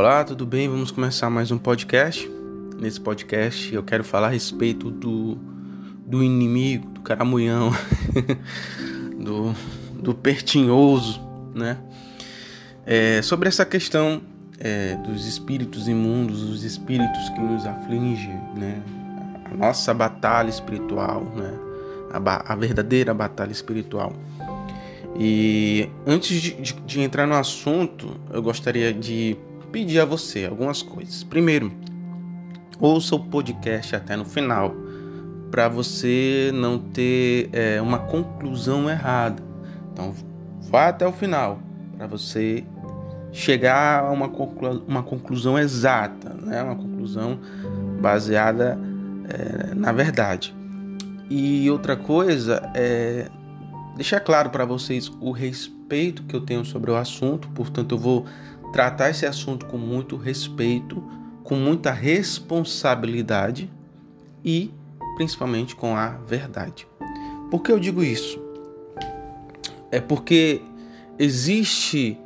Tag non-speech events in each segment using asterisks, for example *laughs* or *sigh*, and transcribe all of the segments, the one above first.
Olá, tudo bem? Vamos começar mais um podcast. Nesse podcast eu quero falar a respeito do, do inimigo, do caramunhão, *laughs* do, do pertinhoso, né? É, sobre essa questão é, dos espíritos imundos, os espíritos que nos afligem, né? A nossa batalha espiritual, né? A, a verdadeira batalha espiritual. E antes de, de, de entrar no assunto, eu gostaria de pedir a você algumas coisas. Primeiro, ouça o podcast até no final, para você não ter é, uma conclusão errada. Então, vá até o final, para você chegar a uma, conclu uma conclusão exata, né? uma conclusão baseada é, na verdade. E outra coisa é deixar claro para vocês o respeito que eu tenho sobre o assunto, portanto, eu vou tratar esse assunto com muito respeito, com muita responsabilidade e principalmente com a verdade. Por que eu digo isso? É porque existe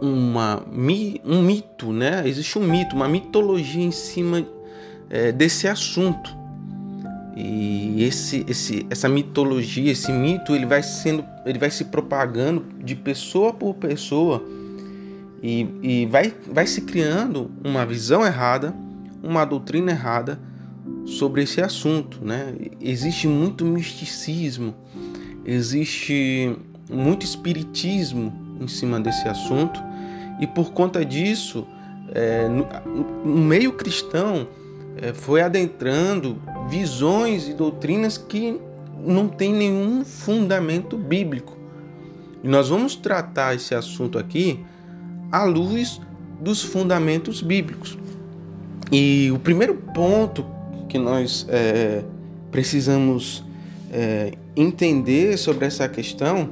uma, um mito, né? Existe um mito, uma mitologia em cima é, desse assunto. E esse, esse, essa mitologia, esse mito, ele vai sendo, ele vai se propagando de pessoa por pessoa e, e vai, vai se criando uma visão errada, uma doutrina errada sobre esse assunto. Né? Existe muito misticismo, existe muito espiritismo em cima desse assunto, e por conta disso, é, no, no, meio cristão é, foi adentrando visões e doutrinas que não têm nenhum fundamento bíblico. E nós vamos tratar esse assunto aqui à luz dos fundamentos bíblicos. E o primeiro ponto que nós é, precisamos é, entender sobre essa questão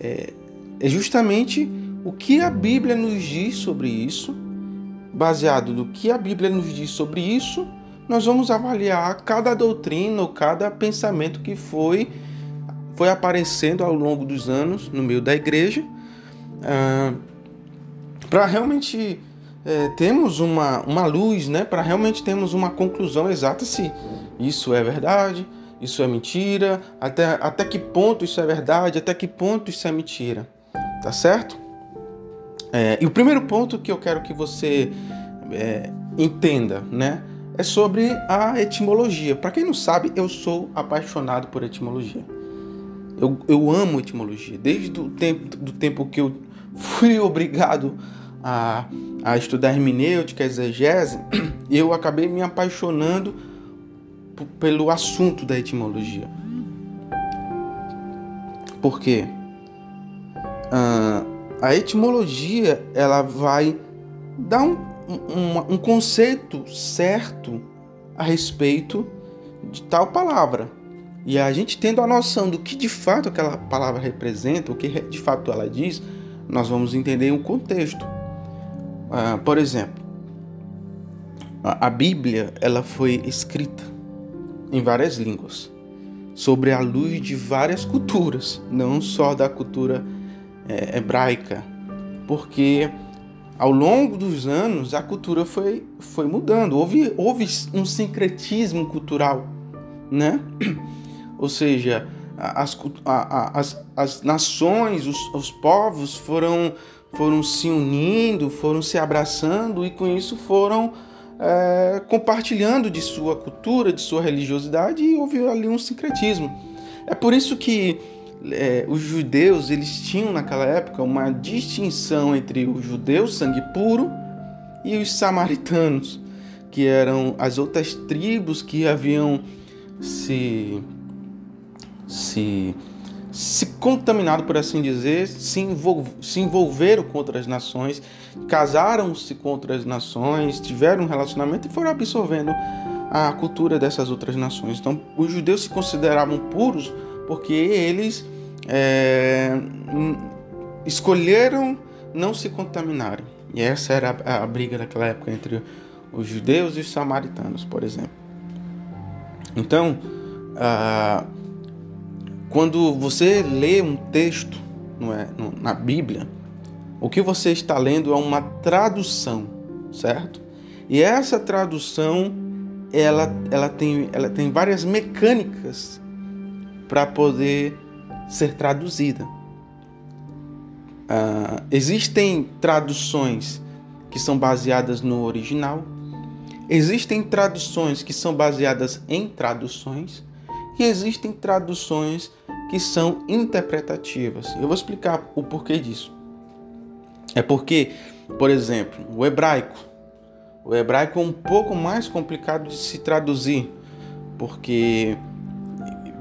é, é, justamente o que a Bíblia nos diz sobre isso. Baseado no que a Bíblia nos diz sobre isso, nós vamos avaliar cada doutrina ou cada pensamento que foi, foi aparecendo ao longo dos anos no meio da igreja. Ah, para realmente é, termos uma, uma luz, né? para realmente termos uma conclusão exata se isso é verdade, isso é mentira, até, até que ponto isso é verdade, até que ponto isso é mentira. Tá certo? É, e o primeiro ponto que eu quero que você é, entenda, né? É sobre a etimologia. Para quem não sabe, eu sou apaixonado por etimologia. Eu, eu amo etimologia. Desde o tempo, do tempo que eu fui *laughs* obrigado a, a estudar hermenêutica, exegese, *clears throat* eu acabei me apaixonando pelo assunto da etimologia. Por quê? Ah, a etimologia ela vai dar um, um, um conceito certo a respeito de tal palavra. E a gente tendo a noção do que de fato aquela palavra representa, o que de fato ela diz, nós vamos entender o contexto. Ah, por exemplo, a Bíblia ela foi escrita em várias línguas, sobre a luz de várias culturas, não só da cultura é, hebraica, porque ao longo dos anos a cultura foi, foi mudando, houve, houve um sincretismo cultural, né? *clears throat* Ou seja, as, as, as nações, os, os povos foram foram se unindo, foram se abraçando e com isso foram é, compartilhando de sua cultura, de sua religiosidade e houve ali um sincretismo. É por isso que é, os judeus eles tinham naquela época uma distinção entre os judeus sangue puro e os samaritanos, que eram as outras tribos que haviam se se se contaminado, por assim dizer, se, envolv se envolveram com outras nações, casaram-se com outras nações, tiveram um relacionamento e foram absorvendo a cultura dessas outras nações. Então, os judeus se consideravam puros porque eles é, escolheram não se contaminarem. E essa era a, a briga daquela época entre os judeus e os samaritanos, por exemplo. Então, ah, quando você lê um texto não é, na Bíblia, O que você está lendo é uma tradução, certo? E essa tradução ela, ela, tem, ela tem várias mecânicas para poder ser traduzida. Uh, existem traduções que são baseadas no original, existem traduções que são baseadas em traduções e existem traduções que são interpretativas. Eu vou explicar o porquê disso. É porque, por exemplo, o hebraico. O hebraico é um pouco mais complicado de se traduzir, porque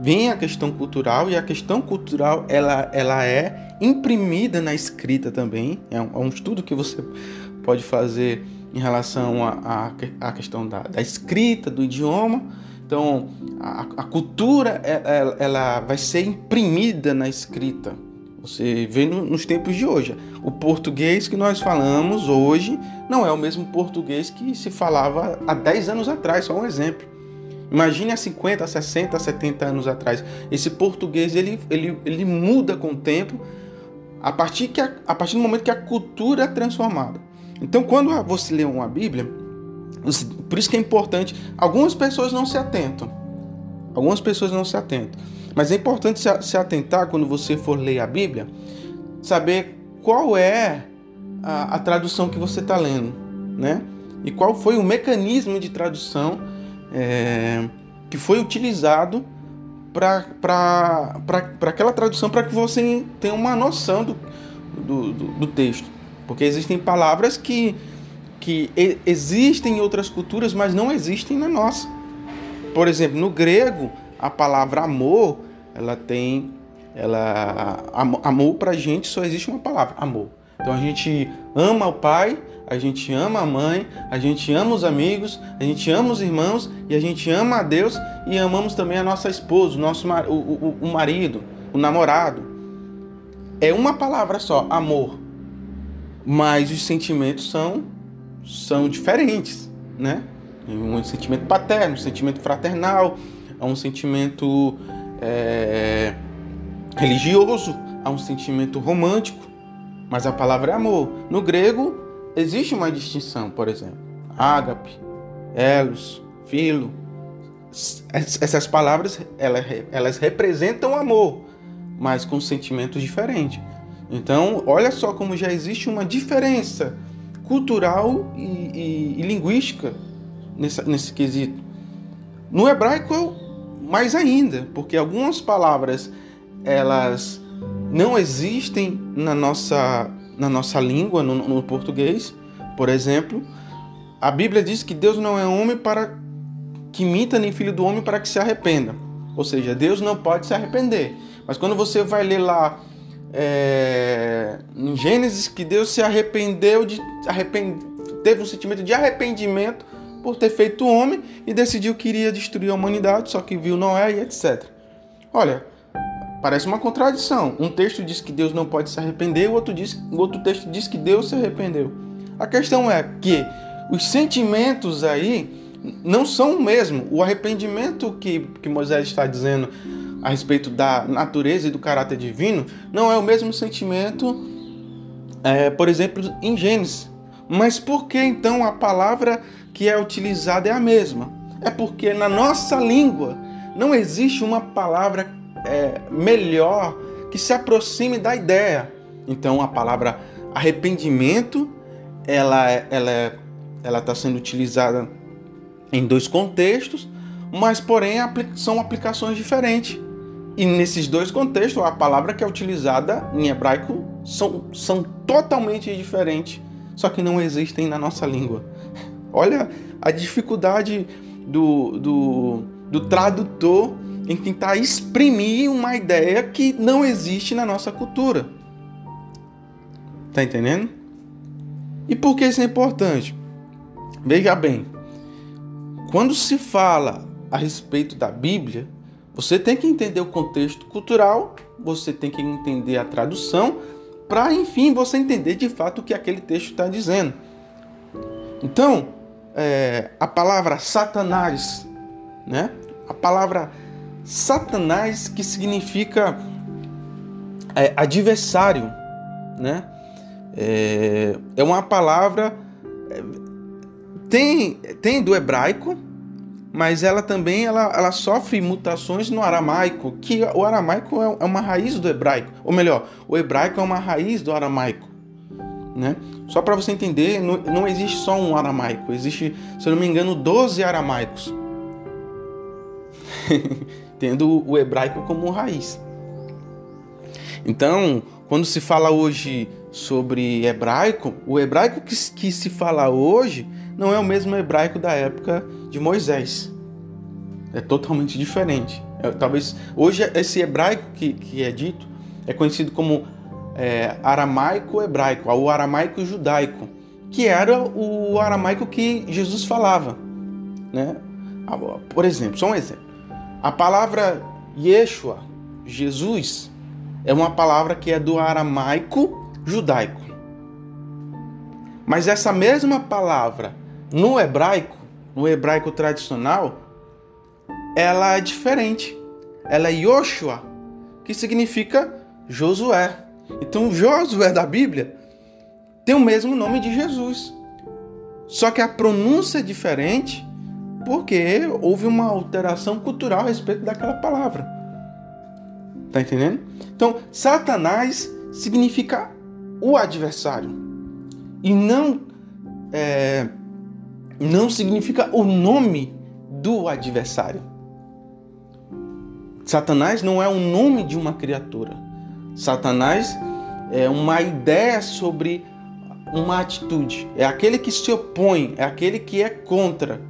vem a questão cultural e a questão cultural ela, ela é imprimida na escrita também. É um, é um estudo que você pode fazer em relação à questão da, da, escrita, do idioma. Então, a, a cultura ela, é, é, ela, vai ser imprimida na escrita. Você vê no, nos tempos de hoje. O português que nós falamos hoje não é o mesmo português que se falava há 10 anos atrás, só um exemplo. Imagine há 50, 60, 70 anos atrás. Esse português ele, ele, ele muda com o tempo a partir, que a, a partir do momento que a cultura é transformada. Então, quando você lê uma Bíblia, por isso que é importante, algumas pessoas não se atentam. Algumas pessoas não se atentam. Mas é importante se atentar quando você for ler a Bíblia, saber qual é a, a tradução que você está lendo, né? E qual foi o mecanismo de tradução é, que foi utilizado para aquela tradução, para que você tenha uma noção do, do, do, do, texto. Porque existem palavras que, que existem em outras culturas, mas não existem na nossa. Por exemplo, no grego, a palavra amor, ela tem. Ela, amor para a gente só existe uma palavra, amor. Então a gente ama o pai, a gente ama a mãe, a gente ama os amigos, a gente ama os irmãos e a gente ama a Deus e amamos também a nossa esposa, o nosso o, o, o marido, o namorado. É uma palavra só, amor. Mas os sentimentos são são diferentes, né? Um sentimento paterno, um sentimento fraternal, há um sentimento é, religioso, há um sentimento romântico, mas a palavra é amor. No grego, existe uma distinção, por exemplo. Ágape, elos, filo. Essas palavras elas, elas representam amor, mas com sentimentos diferentes. Então, olha só como já existe uma diferença cultural e, e, e linguística nesse, quesito. No hebraico, mais ainda, porque algumas palavras elas não existem na nossa na nossa língua, no, no português, por exemplo, a Bíblia diz que Deus não é homem para que minta, nem filho do homem para que se arrependa. Ou seja, Deus não pode se arrepender. Mas quando você vai ler lá é, em Gênesis que Deus se arrependeu de teve um sentimento de arrependimento por ter feito homem e decidiu que iria destruir a humanidade, só que viu Noé e etc. Olha, Parece uma contradição. Um texto diz que Deus não pode se arrepender, o outro, diz, o outro texto diz que Deus se arrependeu. A questão é que os sentimentos aí não são o mesmo. O arrependimento que, que Moisés está dizendo a respeito da natureza e do caráter divino não é o mesmo sentimento, é, por exemplo, em Gênesis. Mas por que então a palavra que é utilizada é a mesma? É porque na nossa língua não existe uma palavra é, melhor que se aproxime da ideia. Então a palavra arrependimento ela ela ela está sendo utilizada em dois contextos, mas porém são aplicações diferentes. E nesses dois contextos, a palavra que é utilizada em hebraico são, são totalmente diferentes, só que não existem na nossa língua. *laughs* Olha a dificuldade do, do, do tradutor em tentar exprimir uma ideia que não existe na nossa cultura. Tá entendendo? E por que isso é importante? Veja bem, quando se fala a respeito da Bíblia, você tem que entender o contexto cultural, você tem que entender a tradução, para enfim você entender de fato o que aquele texto está dizendo. Então, é, a palavra Satanás, né? A palavra Satanás, que significa é, adversário, né? É, é uma palavra. É, tem, tem do hebraico, mas ela também ela, ela sofre mutações no aramaico, que o aramaico é, é uma raiz do hebraico. Ou melhor, o hebraico é uma raiz do aramaico. Né? Só para você entender, não, não existe só um aramaico, existe, se eu não me engano, 12 aramaicos. *laughs* Tendo o hebraico como raiz. Então, quando se fala hoje sobre hebraico, o hebraico que, que se fala hoje não é o mesmo hebraico da época de Moisés. É totalmente diferente. É, talvez hoje esse hebraico que, que é dito é conhecido como é, aramaico-hebraico, ou aramaico-judaico, que era o aramaico que Jesus falava. Né? Por exemplo, só um exemplo. A palavra Yeshua, Jesus, é uma palavra que é do aramaico judaico. Mas essa mesma palavra no hebraico, no hebraico tradicional, ela é diferente. Ela é Yoshua, que significa Josué. Então, Josué da Bíblia tem o mesmo nome de Jesus. Só que a pronúncia é diferente porque houve uma alteração cultural a respeito daquela palavra. Tá entendendo? Então, Satanás significa o adversário. E não é, não significa o nome do adversário. Satanás não é o nome de uma criatura. Satanás é uma ideia sobre uma atitude. É aquele que se opõe, é aquele que é contra.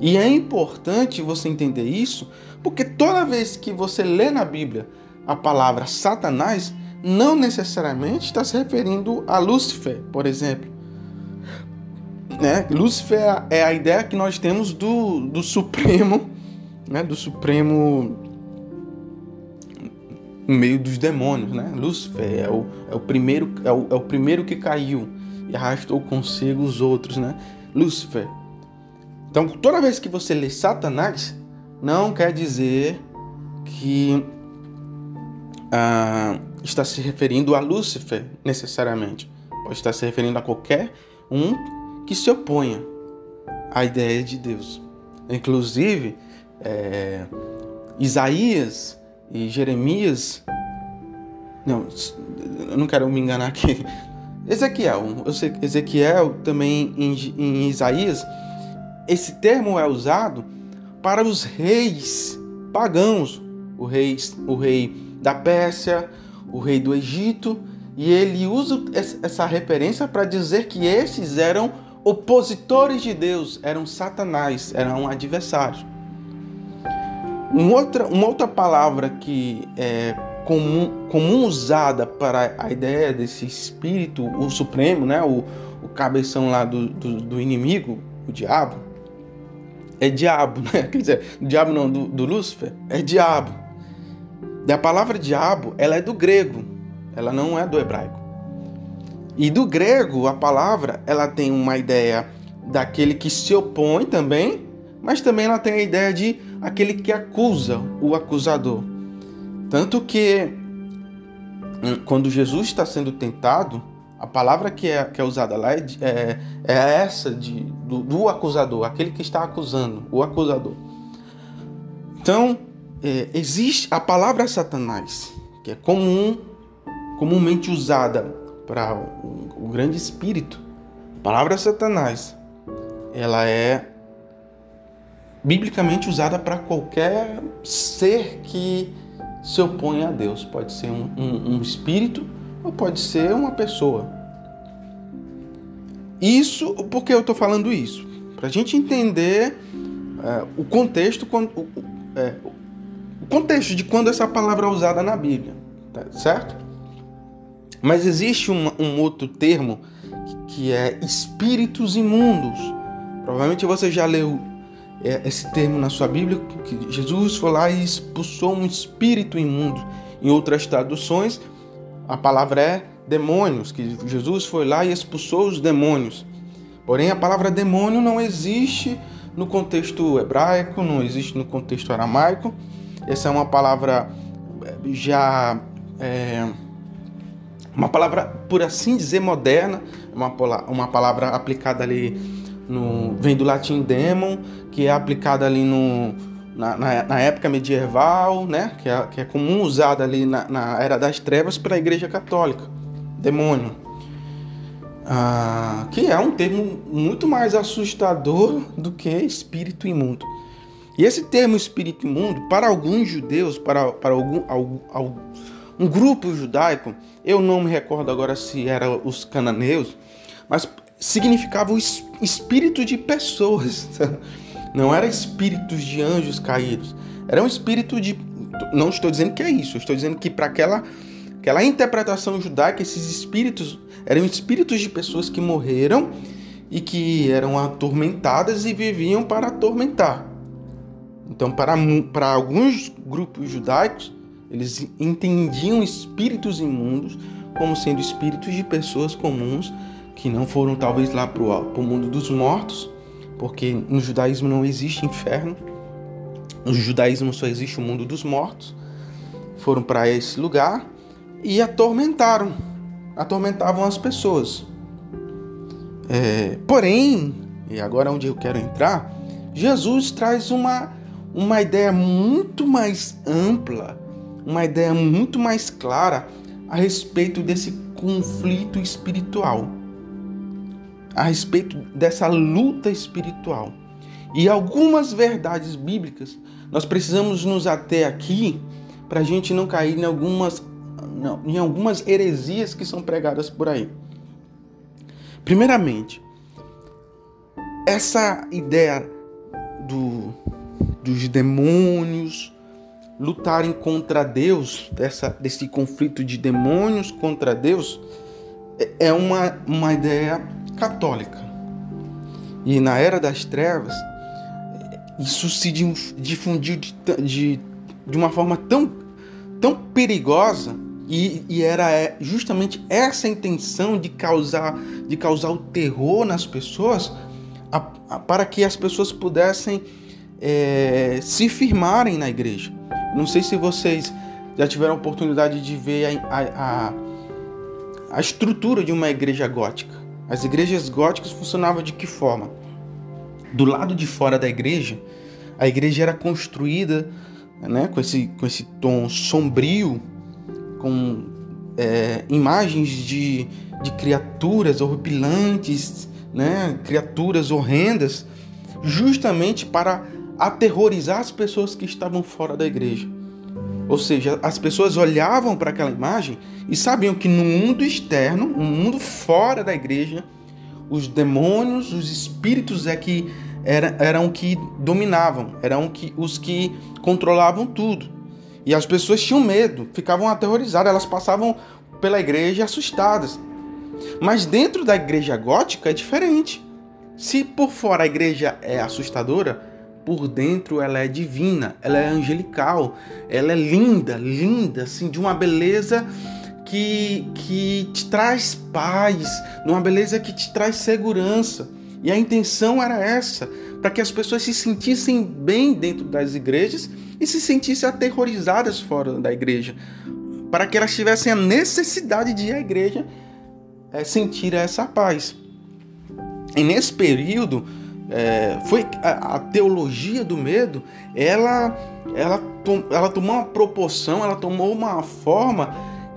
E é importante você entender isso, porque toda vez que você lê na Bíblia a palavra Satanás, não necessariamente está se referindo a Lúcifer, por exemplo. Né? Lúcifer é a ideia que nós temos do, do Supremo, né? do Supremo no meio dos demônios, né? Lúcifer é o, é o primeiro é o, é o primeiro que caiu e arrastou consigo os outros, né? Lúcifer. Então, toda vez que você lê Satanás, não quer dizer que ah, está se referindo a Lúcifer necessariamente. Pode estar se referindo a qualquer um que se oponha à ideia de Deus. Inclusive, é, Isaías e Jeremias. Não, eu não quero me enganar aqui. *laughs* Ezequiel, Ezequiel também em, em Isaías, esse termo é usado para os reis pagãos, o rei, o rei da Pérsia, o rei do Egito, e ele usa essa referência para dizer que esses eram opositores de Deus, eram Satanás, eram adversários. Uma outra, uma outra palavra que é comum, comum usada para a ideia desse espírito, o supremo, né? o, o cabeção lá do, do, do inimigo, o diabo, é diabo, *laughs* né? Quer dizer, diabo não, do, do Lúcifer, é diabo. E a palavra diabo, ela é do grego, ela não é do hebraico. E do grego, a palavra, ela tem uma ideia daquele que se opõe também, mas também ela tem a ideia de aquele que acusa, o acusador. Tanto que hum, quando Jesus está sendo tentado, a palavra que é, que é usada lá é, é, é essa de, do, do, acusador, aquele que está acusando, o acusador. Então, é, existe a palavra Satanás, que é comum, comumente usada para o, grande espírito. A palavra Satanás, ela é biblicamente usada para qualquer ser que se opõe a Deus. Pode ser um, um, um espírito ou pode ser uma pessoa. Isso, por que eu estou falando isso? Para a gente entender é, o contexto, quando, é, o contexto de quando essa palavra é usada na Bíblia, tá certo? Mas existe um, um outro termo que é espíritos imundos. Provavelmente você já leu é, esse termo na sua Bíblia, que Jesus foi lá e expulsou um espírito imundo. Em outras traduções, a palavra é demônios, que Jesus foi lá e expulsou os demônios. Porém, a palavra demônio não existe no contexto hebraico, não existe no contexto aramaico. Essa é uma palavra é, já é, uma palavra, por assim dizer, moderna, uma, uma palavra aplicada ali no. vem do latim demon, que é aplicada ali no, na, na, na, época medieval, né? Que é, que é comum usada ali na, na era das trevas pela Igreja Católica. Demônio. Ah, que é um termo muito mais assustador do que espírito imundo. E esse termo espírito imundo, para alguns judeus, para, para algum, algum, um grupo judaico, eu não me recordo agora se era os cananeus, mas significava o espírito de pessoas. *laughs* Não era espíritos de anjos caídos. Era um espírito de. Não estou dizendo que é isso. Estou dizendo que para aquela, aquela interpretação judaica, esses espíritos eram espíritos de pessoas que morreram e que eram atormentadas e viviam para atormentar. Então, para, para alguns grupos judaicos, eles entendiam espíritos imundos como sendo espíritos de pessoas comuns que não foram talvez lá para o mundo dos mortos, porque no judaísmo não existe inferno, no judaísmo só existe o mundo dos mortos. Foram para esse lugar e atormentaram, atormentavam as pessoas. É, porém, e agora é onde eu quero entrar, Jesus traz uma, uma ideia muito mais ampla, uma ideia muito mais clara a respeito desse conflito espiritual a respeito dessa luta espiritual. E algumas verdades bíblicas nós precisamos nos ater aqui para a gente não cair em algumas, não, em algumas heresias que são pregadas por aí. Primeiramente, essa ideia do, dos demônios lutarem contra Deus, dessa, desse conflito de demônios contra Deus, é, é uma, uma ideia católica. E na era das trevas, isso se difundiu de, de, de uma forma tão, tão perigosa e, e, era é, justamente essa intenção de causar, de causar o terror nas pessoas a, a, para que as pessoas pudessem é, se firmarem na igreja. Não sei se vocês já tiveram a oportunidade de ver a, a, a estrutura de uma igreja gótica. As igrejas góticas funcionavam de que forma? Do lado de fora da igreja, a igreja era construída né, com, esse, com esse tom sombrio, com é, imagens de, de criaturas horripilantes, né, criaturas horrendas, justamente para aterrorizar as pessoas que estavam fora da igreja. Ou seja, as pessoas olhavam para aquela imagem e sabiam que no mundo externo, no mundo fora da igreja, os demônios, os espíritos é que era, eram que dominavam, eram que, os que controlavam tudo. E as pessoas tinham medo, ficavam aterrorizadas, elas passavam pela igreja assustadas. Mas dentro da igreja gótica é diferente. Se por fora a igreja é assustadora, por dentro ela é divina, ela é angelical, ela é linda, linda, assim, de uma beleza que, que te traz paz, de uma beleza que te traz segurança. E a intenção era essa, para que as pessoas se sentissem bem dentro das igrejas e se sentissem aterrorizadas fora da igreja, para que elas tivessem a necessidade de ir à igreja é, sentir essa paz. E nesse período, é, foi a, a, teologia do medo, ela, ela, tom, ela tomou uma proporção, ela tomou uma forma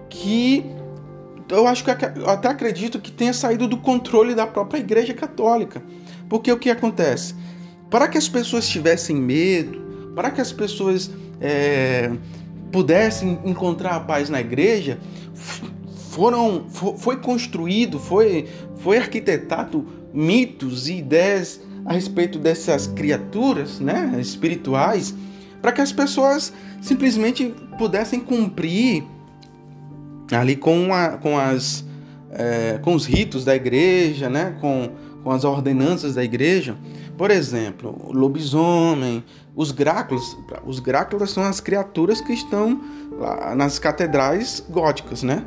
que eu acho que eu até acredito que tenha saído do controle da própria Igreja Católica. Porque o que acontece? Para que as pessoas tivessem medo, para que as pessoas é, pudessem encontrar a paz na igreja, foram, foi construído, foi, foi arquitetado mitos e ideias a respeito dessas criaturas né, espirituais para que as pessoas simplesmente pudessem cumprir ali com, a, com, as, é, com os ritos da igreja, né, com, com as ordenanças da igreja. Por exemplo, o lobisomem, os gráculos. Os gráculos são as criaturas que estão nas catedrais góticas, né?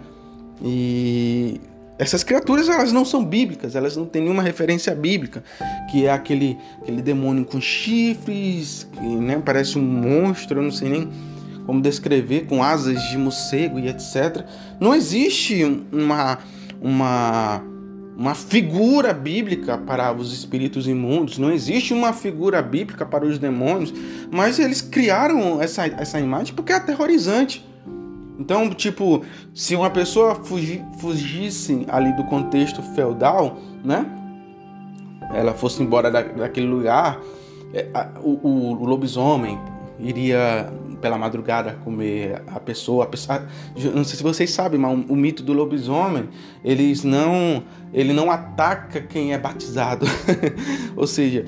E essas criaturas elas não são bíblicas, elas não têm nenhuma referência bíblica, que é aquele, aquele demônio com chifres, que né, parece um monstro, eu não sei nem como descrever com asas de morcego e etc. Não existe uma, uma, uma figura bíblica para os espíritos imundos, não existe uma figura bíblica para os demônios, mas eles criaram essa, essa imagem porque é aterrorizante. Então, tipo, se uma pessoa fugi, fugisse ali do contexto feudal, né? Ela fosse embora da, daquele lugar, é, a, o, o, lobisomem iria pela madrugada comer a pessoa. A pessoa não sei se vocês sabem, mas o, o mito do lobisomem, eles não, ele não ataca quem é batizado. *laughs* Ou seja,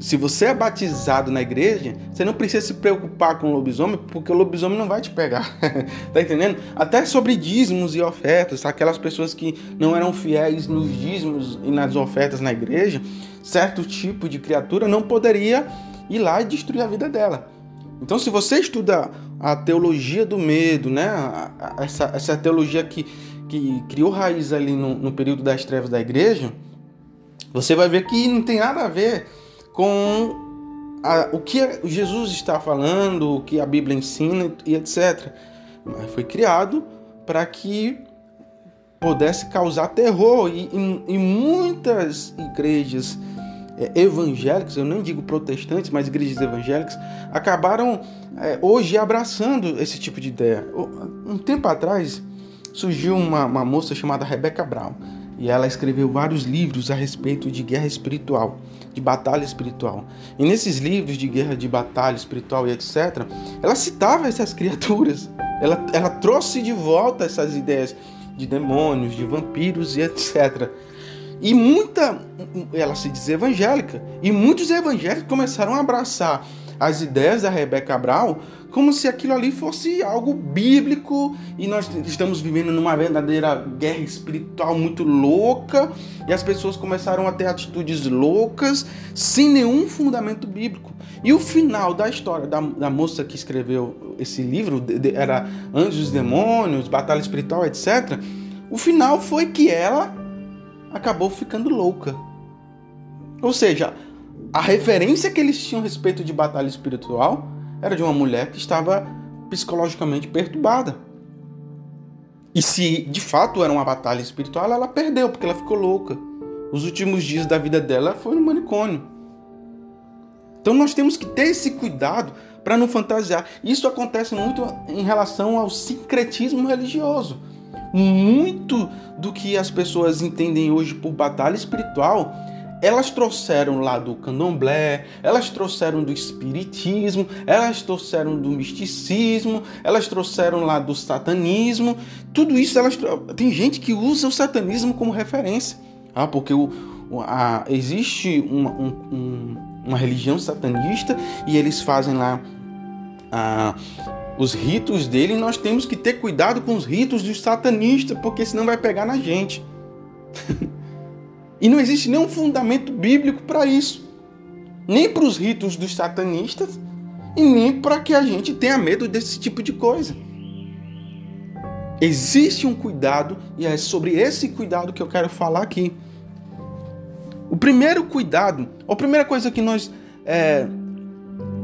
se você é batizado na igreja, você não precisa se preocupar com o lobisomem, porque o lobisomem não vai te pegar. *laughs* tá entendendo? Até sobre dízimos e ofertas, aquelas pessoas que não eram fiéis nos dízimos e nas ofertas na igreja, certo tipo de criatura não poderia ir lá e destruir a vida dela. Então, se você estuda a teologia do medo, né, essa, essa teologia que, que criou raiz ali no, no período das trevas da igreja, você vai ver que não tem nada a ver com a, o que Jesus está falando, o que a Bíblia ensina e etc. Mas foi criado para que pudesse causar terror e em, muitas igrejas é, evangélicas, eu nem digo protestantes, mas igrejas evangélicas, acabaram é, hoje abraçando esse tipo de ideia. Um tempo atrás surgiu uma, uma moça chamada Rebecca Brown e ela escreveu vários livros a respeito de guerra espiritual de batalha espiritual. E nesses livros de guerra de batalha espiritual e etc., ela citava essas criaturas. Ela, ela trouxe de volta essas ideias de demônios, de vampiros e etc. E muita, ela se diz evangélica, e muitos evangélicos começaram a abraçar as ideias da Rebeca Brown como se aquilo ali fosse algo bíblico e nós estamos vivendo numa verdadeira guerra espiritual muito louca e as pessoas começaram a ter atitudes loucas sem nenhum fundamento bíblico. E o final da história da, da moça que escreveu esse livro era Anjos, Demônios, Batalha Espiritual, etc. O final foi que ela acabou ficando louca. Ou seja, a referência que eles tinham a respeito de batalha espiritual era de uma mulher que estava psicologicamente perturbada. E se de fato era uma batalha espiritual, ela perdeu, porque ela ficou louca. Os últimos dias da vida dela foi no manicômio. Então nós temos que ter esse cuidado para não fantasiar. Isso acontece muito em relação ao sincretismo religioso. Muito do que as pessoas entendem hoje por batalha espiritual elas trouxeram lá do candomblé, elas trouxeram do espiritismo, elas trouxeram do misticismo, elas trouxeram lá do satanismo. Tudo isso elas tem gente que usa o satanismo como referência. Ah, porque o, a, existe uma, um, uma religião satanista e eles fazem lá os ritos dele. Nós temos que ter cuidado com os ritos dos satanistas, porque senão vai pegar na gente. *laughs* E não existe nenhum fundamento bíblico para isso. Nem para os ritos dos satanistas e nem para que a gente tenha medo desse tipo de coisa. Existe um cuidado e é sobre esse cuidado que eu quero falar aqui. O primeiro cuidado, a primeira coisa que nós é,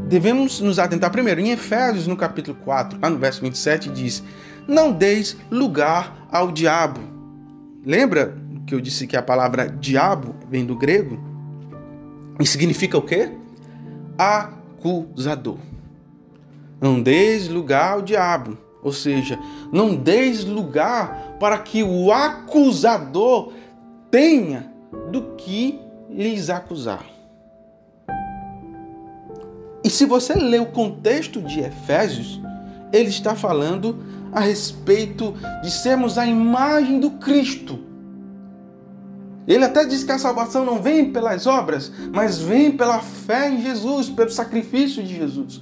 devemos nos atentar primeiro, em Efésios, no capítulo 4, lá no verso 27, diz: Não deis lugar ao diabo. Lembra que eu disse que a palavra diabo vem do grego e significa o quê? Acusador. Não deis lugar ao diabo, ou seja, não deis lugar para que o acusador tenha do que lhes acusar. E se você ler o contexto de Efésios, ele está falando a respeito de sermos a imagem do Cristo ele até diz que a salvação não vem pelas obras, mas vem pela fé em Jesus, pelo sacrifício de Jesus.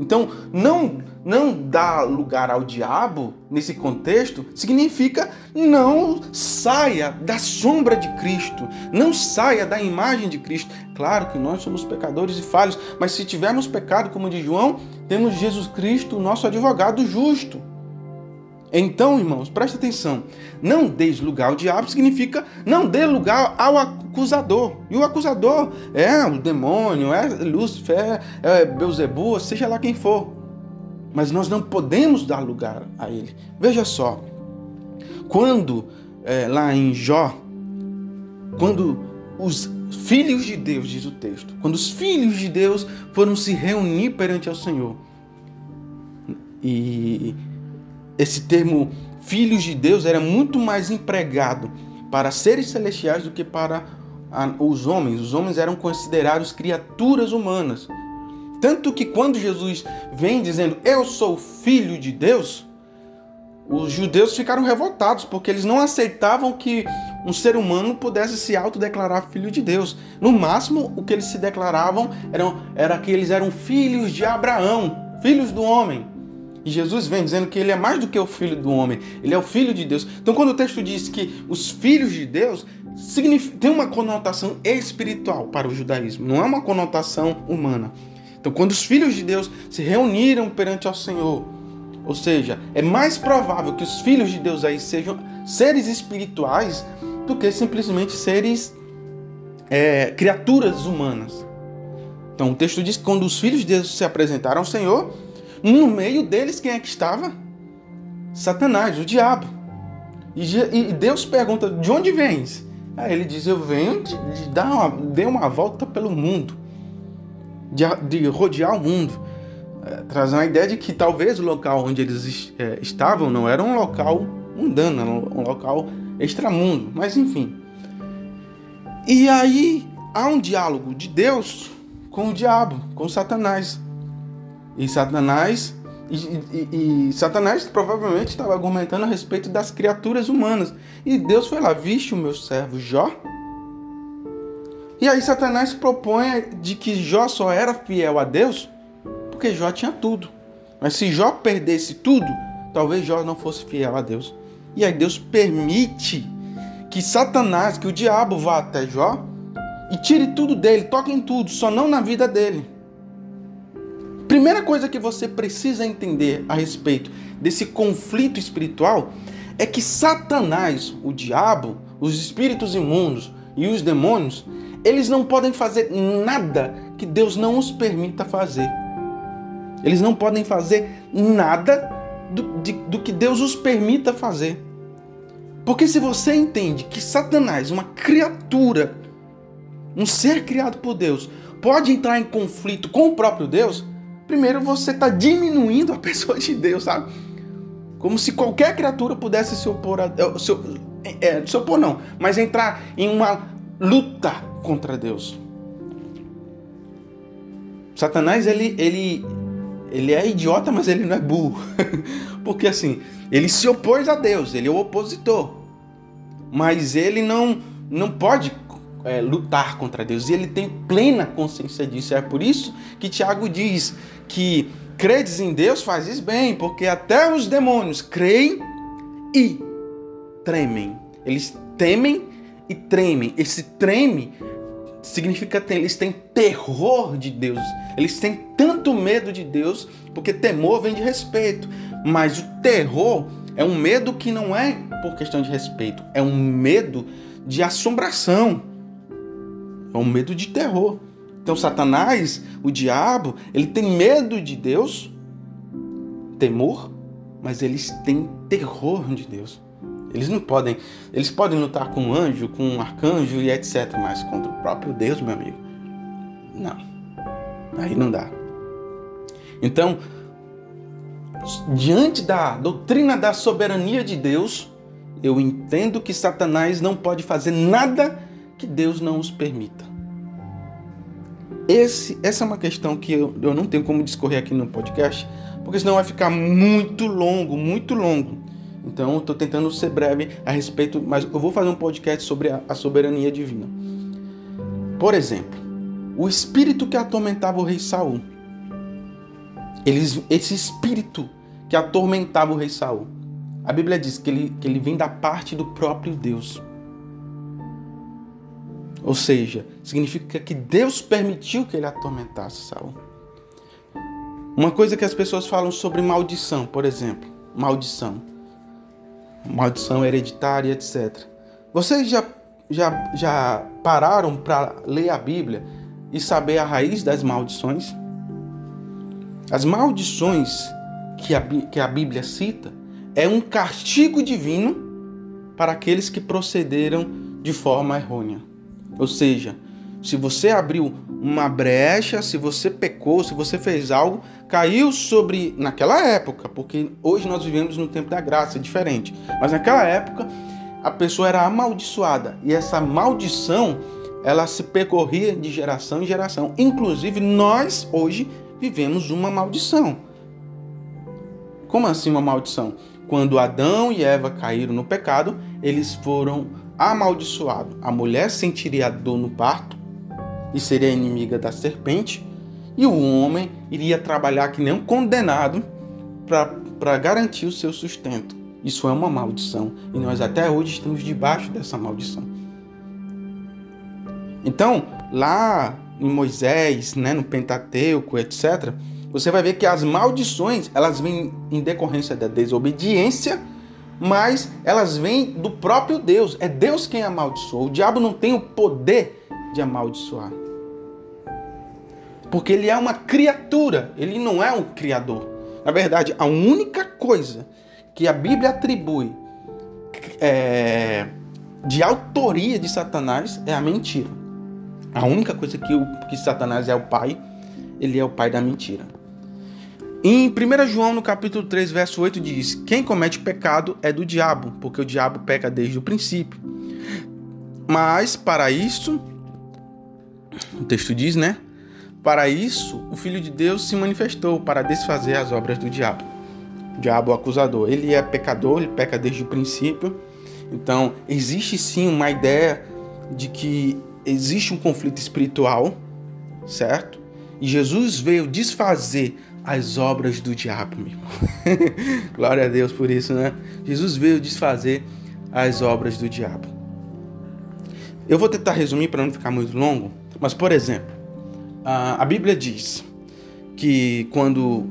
Então, não não dar lugar ao diabo nesse contexto significa não saia da sombra de Cristo, não saia da imagem de Cristo. Claro que nós somos pecadores e falhos, mas se tivermos pecado, como diz João, temos Jesus Cristo, nosso advogado justo. Então, irmãos, preste atenção. Não dê lugar ao diabo significa não dê lugar ao acusador. E o acusador é o demônio, é Lúcifer, é Beuzebu, seja lá quem for. mas nós não podemos dar lugar a ele. Veja só, quando é, lá em Jó, quando os filhos de Deus, diz o texto, quando os filhos de Deus foram se reunir perante ao Senhor, e esse termo filhos de Deus era muito mais empregado para seres celestiais do que para os homens. Os homens eram considerados criaturas humanas. Tanto que quando Jesus vem dizendo eu sou filho de Deus, os judeus ficaram revoltados porque eles não aceitavam que um ser humano pudesse se autodeclarar filho de Deus. No máximo, o que eles se declaravam era, era que eles eram filhos de Abraão, filhos do homem. E Jesus vem dizendo que ele é mais do que o filho do homem, ele é o filho de Deus. Então, quando o texto diz que os filhos de Deus tem uma conotação espiritual para o judaísmo, não é uma conotação humana. Então, quando os filhos de Deus se reuniram perante ao Senhor, ou seja, é mais provável que os filhos de Deus aí sejam seres espirituais do que simplesmente seres é, criaturas humanas. Então, o texto diz que quando os filhos de Deus se apresentaram ao Senhor, no meio deles quem é que estava? Satanás, o diabo. E Deus pergunta: de onde vens? Aí ele diz: Eu venho de, dar uma, de uma volta pelo mundo de, de rodear o mundo. É, a ideia de que talvez o local onde eles é, estavam não era um local mundano, era um local extramundo, mas enfim. E aí há um diálogo de Deus com o diabo, com Satanás. E Satanás e, e, e, Satanás provavelmente estava argumentando a respeito das criaturas humanas. E Deus foi lá, viste o meu servo Jó? E aí Satanás propõe de que Jó só era fiel a Deus porque Jó tinha tudo. Mas se Jó perdesse tudo, talvez Jó não fosse fiel a Deus. E aí Deus permite que Satanás, que o diabo vá até Jó e tire tudo dele, toque em tudo, só não na vida dele. Primeira coisa que você precisa entender a respeito desse conflito espiritual é que Satanás, o diabo, os espíritos imundos e os demônios, eles não podem fazer nada que Deus não os permita fazer. Eles não podem fazer nada do, de, do que Deus os permita fazer. Porque se você entende que Satanás, uma criatura, um ser criado por Deus, pode entrar em conflito com o próprio Deus, primeiro você está diminuindo a pessoa de Deus, sabe? Como se qualquer criatura pudesse se opor a. Eh, se, é, se opor não, mas entrar em uma luta contra Deus. Satanás, ele, ele, ele é idiota, mas ele não é burro. *laughs* Porque assim, ele se opôs a Deus, ele é o opositor. Mas ele não, não pode é, lutar contra Deus. E ele tem plena consciência disso. É por isso que Tiago diz que credes em Deus fazes bem, porque até os demônios creem e tremem. Eles temem e tremem. Esse treme significa que eles têm terror de Deus. Eles têm tanto medo de Deus, porque temor vem de respeito. Mas o terror é um medo que não é por questão de respeito, é um medo de assombração. É um medo de terror. Então Satanás, o diabo, ele tem medo de Deus, temor, mas eles têm terror de Deus. Eles não podem, eles podem lutar com um anjo, com um arcanjo e etc, mas contra o próprio Deus, meu amigo. Não. Aí não dá. Então, diante da doutrina da soberania de Deus, eu entendo que Satanás não pode fazer nada que Deus não os permita. Esse, essa é uma questão que eu, eu não tenho como discorrer aqui no podcast, porque senão vai ficar muito longo, muito longo. Então, estou tentando ser breve a respeito, mas eu vou fazer um podcast sobre a, a soberania divina. Por exemplo, o espírito que atormentava o rei Saul. Eles, esse espírito que atormentava o rei Saul. A Bíblia diz que ele, que ele vem da parte do próprio Deus. Ou seja, significa que Deus permitiu que ele atormentasse Saul. Uma coisa que as pessoas falam sobre maldição, por exemplo, maldição maldição hereditária, etc. Vocês já, já, já pararam para ler a Bíblia e saber a raiz das maldições? As maldições que a, que a Bíblia cita é um castigo divino para aqueles que procederam de forma errônea. Ou seja, se você abriu uma brecha, se você pecou, se você fez algo, caiu sobre naquela época, porque hoje nós vivemos no tempo da graça, é diferente. Mas naquela época a pessoa era amaldiçoada e essa maldição ela se percorria de geração em geração. Inclusive nós hoje vivemos uma maldição. Como assim uma maldição? Quando Adão e Eva caíram no pecado, eles foram amaldiçoados. A mulher sentiria dor no parto e seria inimiga da serpente, e o homem iria trabalhar que nem um condenado para garantir o seu sustento. Isso é uma maldição e nós até hoje estamos debaixo dessa maldição. Então, lá em Moisés, né, no Pentateuco, etc., você vai ver que as maldições elas vêm em decorrência da desobediência, mas elas vêm do próprio Deus. É Deus quem amaldiçoa. O diabo não tem o poder de amaldiçoar. Porque ele é uma criatura, ele não é um criador. Na verdade, a única coisa que a Bíblia atribui é, de autoria de Satanás é a mentira. A única coisa que, o, que Satanás é o pai, ele é o pai da mentira. Em 1 João, no capítulo 3, verso 8, diz: Quem comete pecado é do diabo, porque o diabo peca desde o princípio. Mas para isso, o texto diz, né? Para isso, o Filho de Deus se manifestou para desfazer as obras do diabo. O diabo, o acusador, ele é pecador, ele peca desde o princípio. Então, existe sim uma ideia de que existe um conflito espiritual, certo? E Jesus veio desfazer as obras do diabo, meu irmão. *laughs* Glória a Deus por isso, né? Jesus veio desfazer as obras do diabo. Eu vou tentar resumir para não ficar muito longo, mas por exemplo, a, Bíblia diz que quando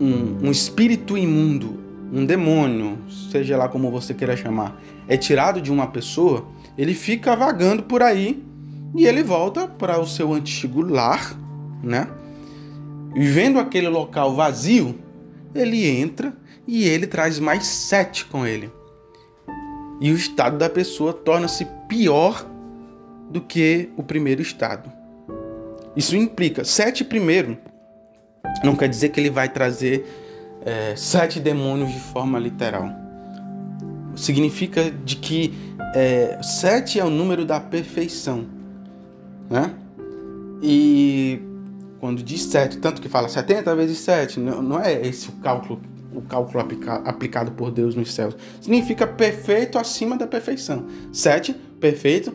um, um espírito imundo, um demônio, seja lá como você queira chamar, é tirado de uma pessoa, ele fica vagando por aí e ele volta para o seu antigo lar, né? E vendo aquele local vazio, ele entra e ele traz mais sete com ele. E o estado da pessoa torna-se pior do que o primeiro estado. Isso implica, sete primeiro, não quer dizer que ele vai trazer é, sete demônios de forma literal. Significa de que é, sete é o número da perfeição, né? E quando diz sete, tanto que fala 70 vezes sete, não, não é esse o cálculo, o cálculo aplicado por Deus nos céus. Significa perfeito acima da perfeição. Sete, perfeito.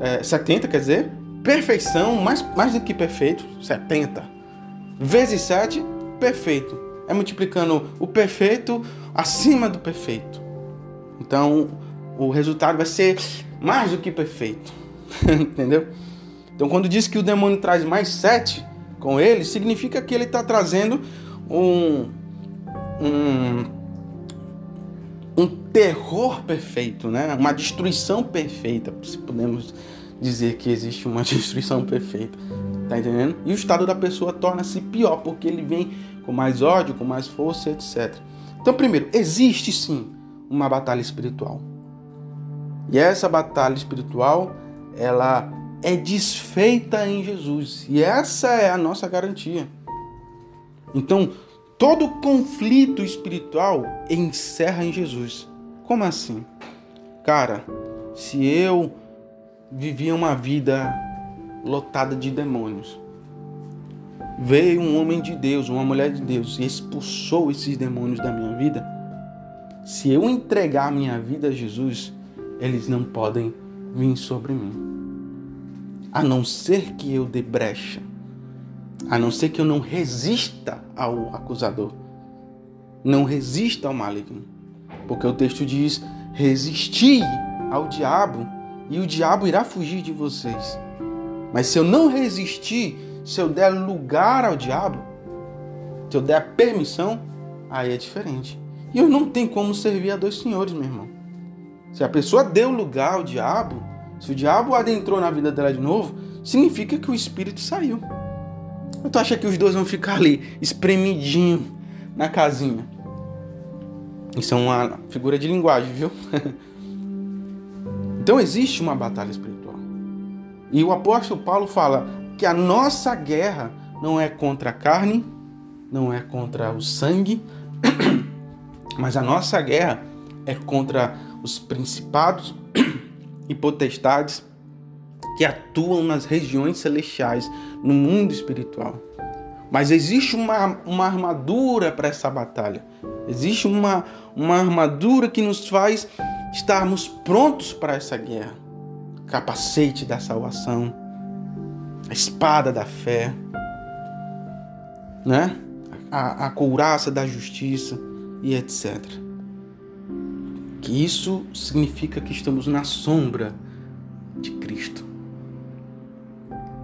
É, 70 quer dizer perfeição, mais, mais do que perfeito, 70. Vezes 7, perfeito. É multiplicando o perfeito acima do perfeito. Então, o resultado vai ser mais do que perfeito. *laughs* Entendeu? Então, quando diz que o demônio traz mais 7 com ele, significa que ele está trazendo um, um, um terror perfeito, né? uma destruição perfeita, se podemos dizer que existe uma *laughs* destruição perfeita. Tá entendendo? E o estado da pessoa torna-se pior, porque ele vem com mais ódio, com mais força, etc. Então, primeiro, existe sim uma batalha espiritual. E essa batalha espiritual, ela é desfeita em Jesus. E essa é a nossa garantia. Então, todo conflito espiritual encerra em Jesus. Como assim? Cara, se eu vivia uma vida lotada de demônios. Veio um homem de Deus, uma mulher de Deus e expulsou esses demônios da minha vida. Se eu entregar minha vida a Jesus, eles não podem vir sobre mim. A não ser que eu dê brecha. A não ser que eu não resista ao acusador. Não resista ao maligno. Porque o texto diz: resisti ao diabo e o diabo irá fugir de vocês. Mas se eu não resistir, se eu der lugar ao diabo, se eu der permissão, aí é diferente. E eu não tenho como servir a dois senhores, meu irmão. Se a pessoa deu lugar ao diabo, se o diabo adentrou na vida dela de novo, significa que o espírito saiu. Eu tô achando que os dois vão ficar ali, espremidinho na casinha. Isso é uma figura de linguagem, viu? *laughs* então existe uma batalha espiritual. E o apóstolo Paulo fala que a nossa guerra não é contra a carne, não é contra o sangue, *clears throat* mas a nossa guerra é contra os principados e potestades que atuam nas regiões celestiais, no mundo espiritual. Mas existe uma, uma armadura para essa batalha. Existe uma, uma armadura que nos faz estarmos prontos para essa guerra. Capacete da salvação, a espada da fé, né? a, a couraça da justiça e etc. Que isso significa que estamos na sombra de Cristo.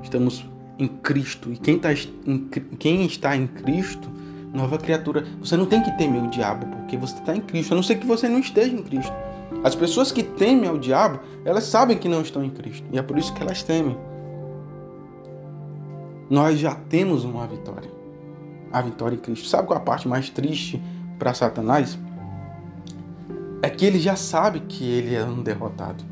Estamos em Cristo. E quem, tá em, quem está em Cristo, nova criatura. Você não tem que temer o diabo, porque você está em Cristo. A não ser que você não esteja em Cristo. As pessoas que temem ao diabo, elas sabem que não estão em Cristo. E é por isso que elas temem. Nós já temos uma vitória. A vitória em Cristo. Sabe qual é a parte mais triste para Satanás? É que ele já sabe que ele é um derrotado.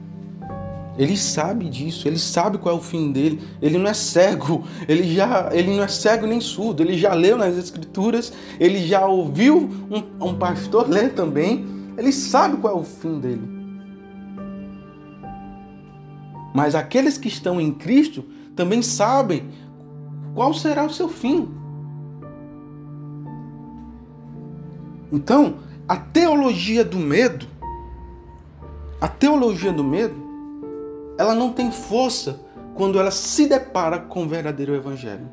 Ele sabe disso, ele sabe qual é o fim dele. Ele não é cego, ele já, ele não é cego nem surdo. Ele já leu nas escrituras, ele já ouviu um, um pastor ler também. Ele sabe qual é o fim dele. Mas aqueles que estão em Cristo também sabem qual será o seu fim. Então, a teologia do medo, a teologia do medo, ela não tem força quando ela se depara com o verdadeiro evangelho,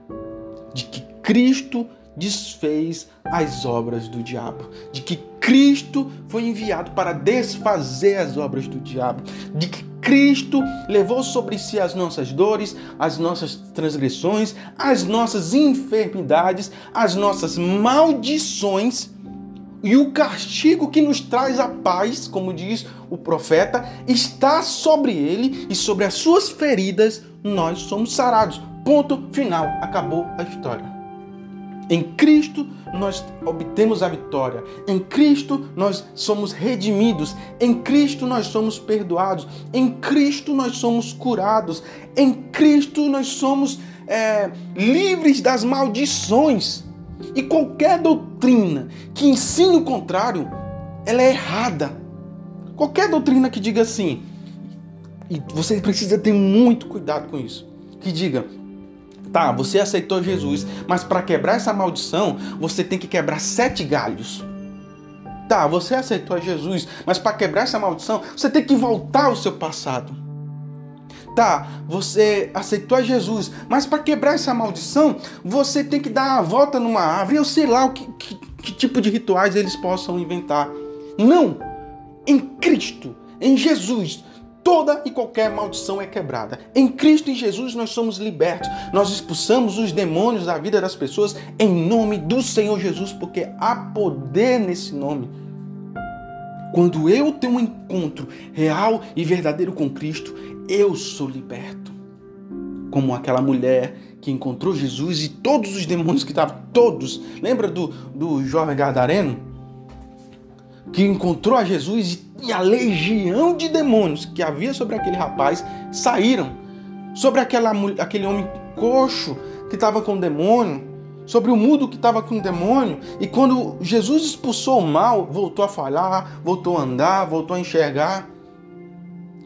de que Cristo desfez as obras do diabo, de que Cristo foi enviado para desfazer as obras do diabo, de que Cristo levou sobre si as nossas dores, as nossas transgressões, as nossas enfermidades, as nossas maldições e o castigo que nos traz a paz, como diz o profeta, está sobre ele e sobre as suas feridas nós somos sarados. Ponto final. Acabou a história. Em Cristo nós obtemos a vitória. Em Cristo nós somos redimidos. Em Cristo nós somos perdoados. Em Cristo nós somos curados. Em Cristo nós somos é, livres das maldições. E qualquer doutrina que ensine o contrário, ela é errada. Qualquer doutrina que diga assim, e você precisa ter muito cuidado com isso, que diga, tá, você aceitou Jesus, mas para quebrar essa maldição, você tem que quebrar sete galhos. Tá, você aceitou Jesus, mas para quebrar essa maldição, você tem que voltar ao seu passado. Tá, você aceitou a Jesus, mas para quebrar essa maldição, você tem que dar a volta numa árvore. Eu sei lá o que, que, que tipo de rituais eles possam inventar. Não! Em Cristo, em Jesus, toda e qualquer maldição é quebrada. Em Cristo e Jesus nós somos libertos. Nós expulsamos os demônios da vida das pessoas em nome do Senhor Jesus, porque há poder nesse nome. Quando eu tenho um encontro real e verdadeiro com Cristo, eu sou liberto. Como aquela mulher que encontrou Jesus e todos os demônios que estavam, todos. Lembra do, do jovem Gadareno? Que encontrou a Jesus e a legião de demônios que havia sobre aquele rapaz saíram. Sobre aquela, aquele homem coxo que estava com o demônio, sobre o mudo que estava com o demônio. E quando Jesus expulsou o mal, voltou a falar, voltou a andar, voltou a enxergar.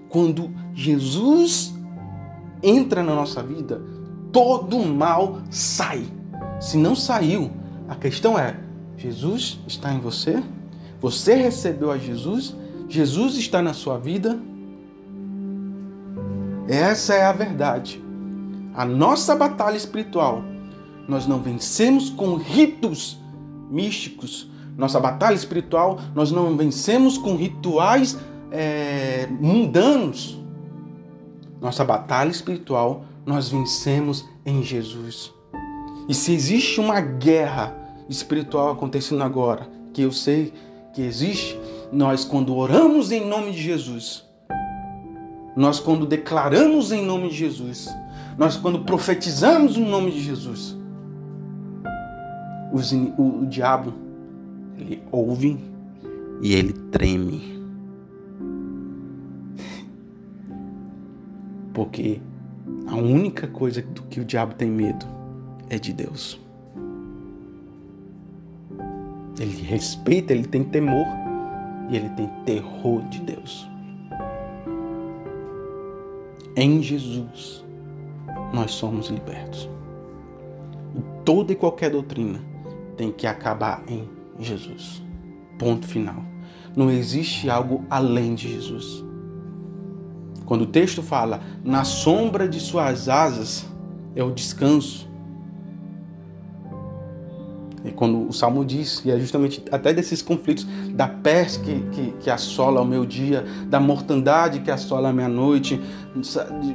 Quando Jesus entra na nossa vida, todo mal sai. Se não saiu, a questão é: Jesus está em você? Você recebeu a Jesus? Jesus está na sua vida? Essa é a verdade. A nossa batalha espiritual, nós não vencemos com ritos místicos. Nossa batalha espiritual, nós não vencemos com rituais é, mundanos. Nossa batalha espiritual nós vencemos em Jesus. E se existe uma guerra espiritual acontecendo agora, que eu sei que existe, nós quando oramos em nome de Jesus, nós quando declaramos em nome de Jesus, nós quando profetizamos no nome de Jesus, os, o, o diabo ele ouve e ele treme. Porque a única coisa do que o diabo tem medo é de Deus. Ele respeita, ele tem temor e ele tem terror de Deus. Em Jesus, nós somos libertos. Toda e qualquer doutrina tem que acabar em Jesus. Ponto final. Não existe algo além de Jesus. Quando o texto fala, na sombra de suas asas é o descanso. E quando o Salmo diz, e é justamente até desses conflitos, da peste que, que, que assola o meu dia, da mortandade que assola a minha noite,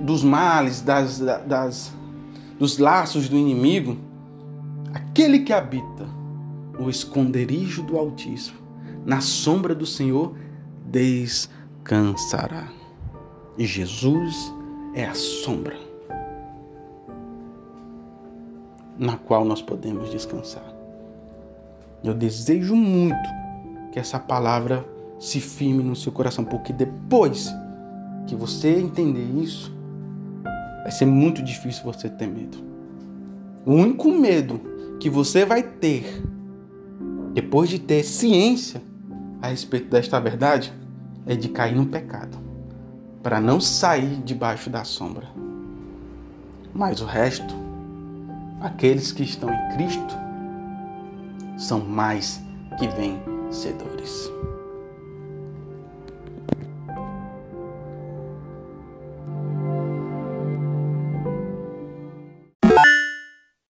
dos males, das, das, dos laços do inimigo, aquele que habita no esconderijo do Altíssimo, na sombra do Senhor, descansará. Jesus é a sombra na qual nós podemos descansar. Eu desejo muito que essa palavra se firme no seu coração, porque depois que você entender isso, vai ser muito difícil você ter medo. O único medo que você vai ter depois de ter ciência a respeito desta verdade é de cair no pecado, para não sair debaixo da sombra. Mas o resto, aqueles que estão em Cristo, são mais que vencedores.